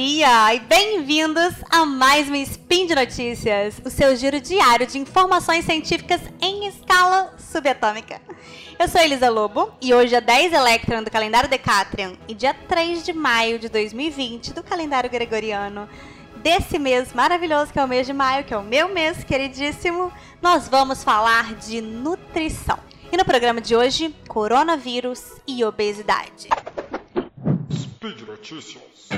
dia e bem-vindos a mais um Spin de Notícias, o seu giro diário de informações científicas em escala subatômica. Eu sou Elisa Lobo e hoje é 10 Electron do calendário Decatrian e dia 3 de maio de 2020 do calendário gregoriano. Desse mês maravilhoso que é o mês de maio, que é o meu mês queridíssimo, nós vamos falar de nutrição. E no programa de hoje, coronavírus e obesidade. Speed Notícias.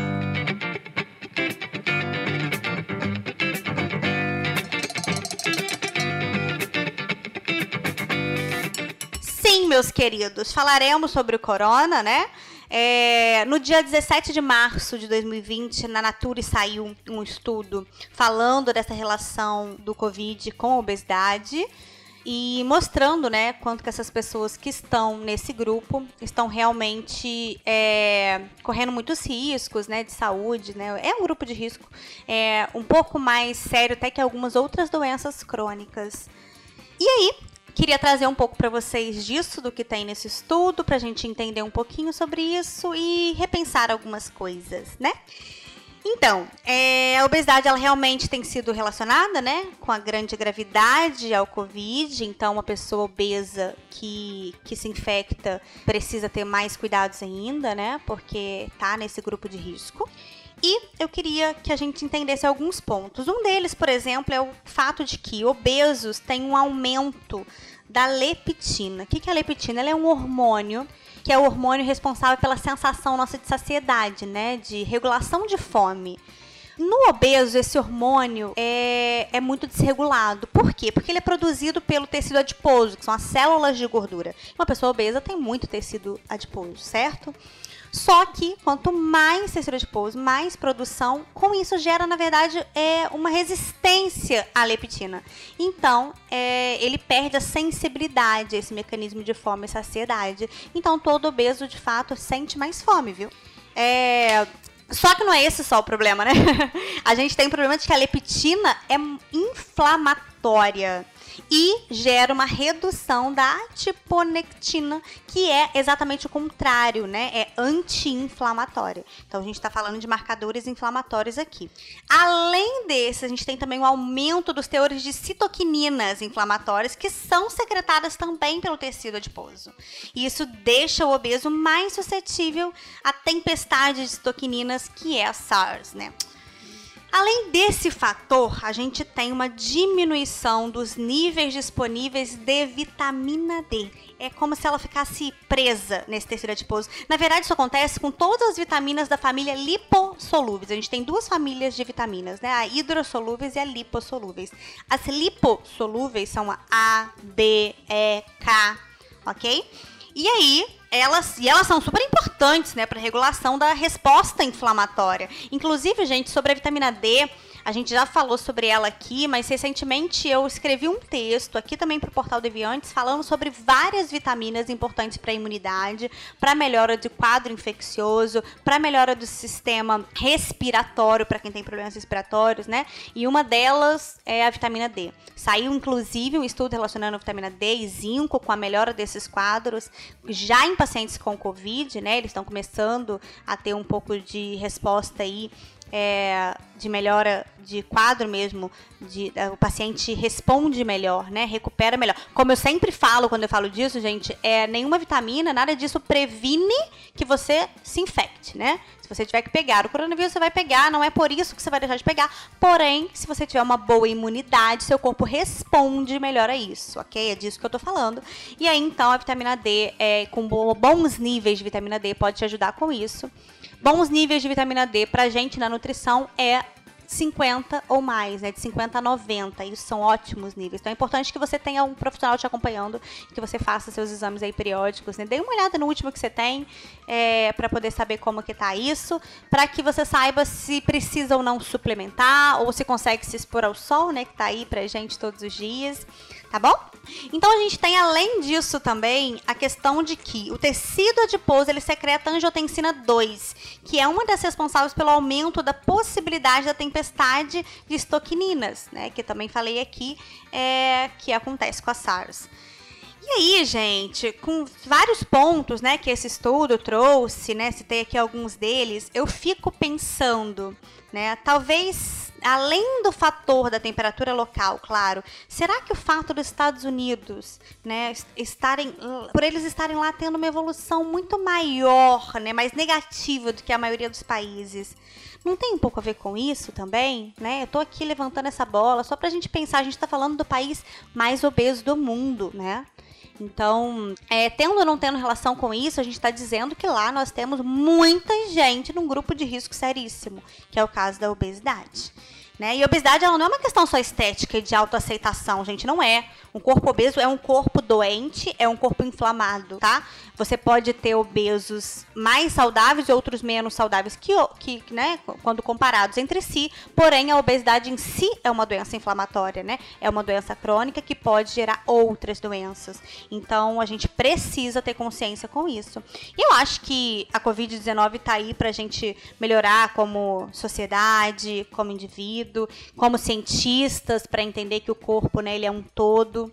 Meus queridos, falaremos sobre o corona, né? É, no dia 17 de março de 2020, na Nature saiu um estudo falando dessa relação do Covid com a obesidade e mostrando, né, quanto que essas pessoas que estão nesse grupo estão realmente é, correndo muitos riscos, né, de saúde, né, é um grupo de risco é, um pouco mais sério até que algumas outras doenças crônicas. E aí, queria trazer um pouco para vocês disso, do que tem nesse estudo, para a gente entender um pouquinho sobre isso e repensar algumas coisas, né? Então, é, a obesidade ela realmente tem sido relacionada, né, com a grande gravidade ao Covid. Então, uma pessoa obesa que, que se infecta precisa ter mais cuidados ainda, né, porque tá nesse grupo de risco. E eu queria que a gente entendesse alguns pontos. Um deles, por exemplo, é o fato de que obesos têm um aumento da leptina. O que é a leptina? Ela é um hormônio que é o hormônio responsável pela sensação nossa de saciedade, né? De regulação de fome. No obeso, esse hormônio é, é muito desregulado. Por quê? Porque ele é produzido pelo tecido adiposo, que são as células de gordura. Uma pessoa obesa tem muito tecido adiposo, certo? Só que quanto mais tecido adiposo, mais produção, com isso gera, na verdade, é uma resistência à leptina. Então, é, ele perde a sensibilidade, esse mecanismo de fome e saciedade. Então, todo obeso, de fato, sente mais fome, viu? É, só que não é esse só o problema, né? A gente tem o problema de que a leptina é inflamatória e gera uma redução da adiponectina, que é exatamente o contrário, né? É anti-inflamatória. Então a gente está falando de marcadores inflamatórios aqui. Além desse, a gente tem também o aumento dos teores de citoquininas inflamatórias, que são secretadas também pelo tecido adiposo. E isso deixa o obeso mais suscetível à tempestade de citoquininas, que é a SARS, né? Além desse fator, a gente tem uma diminuição dos níveis disponíveis de vitamina D. É como se ela ficasse presa nesse tecido adiposo. Na verdade, isso acontece com todas as vitaminas da família lipossolúveis. A gente tem duas famílias de vitaminas, né? A hidrossolúveis e a lipossolúveis. As lipossolúveis são a A, B, E, K, ok? E aí, elas, e elas são super importantes, né, para regulação da resposta inflamatória. Inclusive, gente, sobre a vitamina D, a gente já falou sobre ela aqui, mas recentemente eu escrevi um texto aqui também para o Portal Deviantes falando sobre várias vitaminas importantes para a imunidade, para melhora de quadro infeccioso, para melhora do sistema respiratório para quem tem problemas respiratórios, né? E uma delas é a vitamina D. Saiu inclusive um estudo relacionando a vitamina D e zinco com a melhora desses quadros já em pacientes com COVID, né? Eles estão começando a ter um pouco de resposta aí é, de melhora de quadro mesmo, de, o paciente responde melhor, né? Recupera melhor. Como eu sempre falo quando eu falo disso, gente, é nenhuma vitamina, nada disso previne que você se infecte, né? Se você tiver que pegar o coronavírus, você vai pegar, não é por isso que você vai deixar de pegar. Porém, se você tiver uma boa imunidade, seu corpo responde melhor a isso, ok? É disso que eu tô falando. E aí, então, a vitamina D, é, com bons níveis de vitamina D, pode te ajudar com isso. Bons níveis de vitamina D pra gente na nutrição é 50 ou mais, né? De 50 a 90. Isso são ótimos níveis. Então é importante que você tenha um profissional te acompanhando, que você faça seus exames aí periódicos, né? Dê uma olhada no último que você tem, é, para poder saber como que tá isso, para que você saiba se precisa ou não suplementar, ou se consegue se expor ao sol, né? Que tá aí pra gente todos os dias tá bom? Então a gente tem além disso também a questão de que o tecido adiposo ele secreta angiotensina 2, que é uma das responsáveis pelo aumento da possibilidade da tempestade de estoquininas, né? Que também falei aqui, é, que acontece com a SARS. E aí, gente, com vários pontos, né, que esse estudo trouxe, né, citei aqui alguns deles, eu fico pensando, né, talvez além do fator da temperatura local, claro, será que o fato dos Estados Unidos, né, estarem, por eles estarem lá tendo uma evolução muito maior, né, mais negativa do que a maioria dos países, não tem um pouco a ver com isso também, né? Eu tô aqui levantando essa bola só pra gente pensar, a gente tá falando do país mais obeso do mundo, né? Então, é, tendo ou não tendo relação com isso, a gente está dizendo que lá nós temos muita gente num grupo de risco seríssimo, que é o caso da obesidade. Né? E obesidade ela não é uma questão só estética e de autoaceitação, gente, não é. Um corpo obeso é um corpo doente, é um corpo inflamado, tá? Você pode ter obesos mais saudáveis e outros menos saudáveis que, que né, quando comparados entre si, porém a obesidade em si é uma doença inflamatória, né? É uma doença crônica que pode gerar outras doenças. Então a gente precisa ter consciência com isso. E eu acho que a Covid-19 está aí para a gente melhorar como sociedade, como indivíduo como cientistas, para entender que o corpo, né, ele é um todo.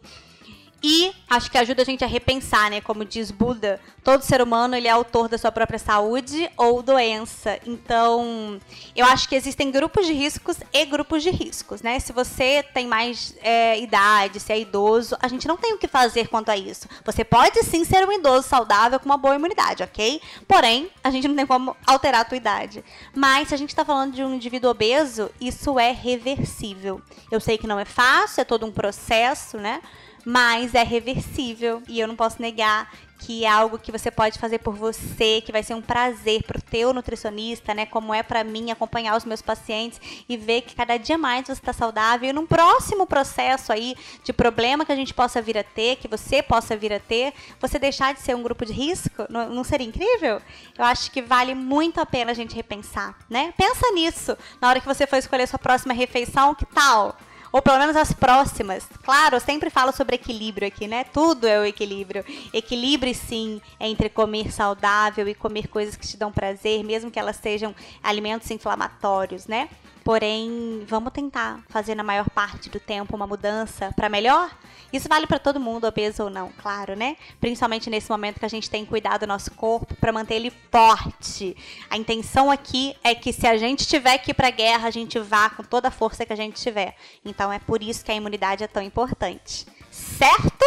E acho que ajuda a gente a repensar, né? Como diz Buda, todo ser humano ele é autor da sua própria saúde ou doença. Então, eu acho que existem grupos de riscos e grupos de riscos, né? Se você tem mais é, idade, se é idoso, a gente não tem o que fazer quanto a isso. Você pode sim ser um idoso saudável com uma boa imunidade, ok? Porém, a gente não tem como alterar a tua idade. Mas se a gente está falando de um indivíduo obeso, isso é reversível. Eu sei que não é fácil, é todo um processo, né? Mas é reversível e eu não posso negar que é algo que você pode fazer por você, que vai ser um prazer pro teu nutricionista, né? Como é para mim acompanhar os meus pacientes e ver que cada dia mais você está saudável. E num próximo processo aí de problema que a gente possa vir a ter, que você possa vir a ter, você deixar de ser um grupo de risco, não, não seria incrível? Eu acho que vale muito a pena a gente repensar, né? Pensa nisso na hora que você for escolher sua próxima refeição, que tal? Ou pelo menos as próximas. Claro, eu sempre falo sobre equilíbrio aqui, né? Tudo é o equilíbrio. Equilíbrio, sim, entre comer saudável e comer coisas que te dão prazer, mesmo que elas sejam alimentos inflamatórios, né? Porém, vamos tentar fazer na maior parte do tempo uma mudança para melhor? Isso vale para todo mundo, obeso ou não, claro, né? Principalmente nesse momento que a gente tem cuidado do nosso corpo para manter ele forte. A intenção aqui é que se a gente tiver que ir para guerra, a gente vá com toda a força que a gente tiver. Então é por isso que a imunidade é tão importante. Certo?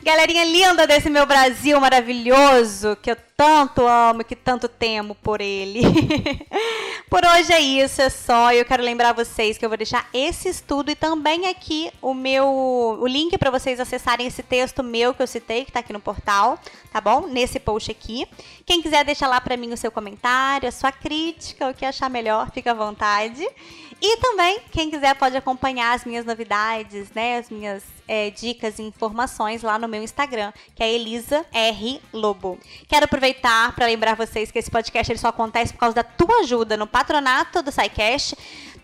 Galerinha linda desse meu Brasil maravilhoso, que eu tanto amo, que tanto temo por ele. por hoje é isso, é só. Eu quero lembrar vocês que eu vou deixar esse estudo e também aqui o meu o link para vocês acessarem esse texto meu que eu citei, que está aqui no portal, tá bom? Nesse post aqui. Quem quiser deixar lá para mim o seu comentário, a sua crítica, o que achar melhor, fica à vontade. E também, quem quiser pode acompanhar as minhas novidades, né? As minhas é, dicas e informações lá no meu Instagram, que é Elisa R Lobo. Quero aproveitar para lembrar vocês que esse podcast ele só acontece por causa da tua ajuda no patronato do SciCast,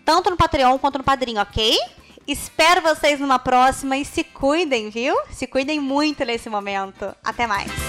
tanto no Patreon quanto no Padrinho, ok? Espero vocês numa próxima e se cuidem, viu? Se cuidem muito nesse momento. Até mais.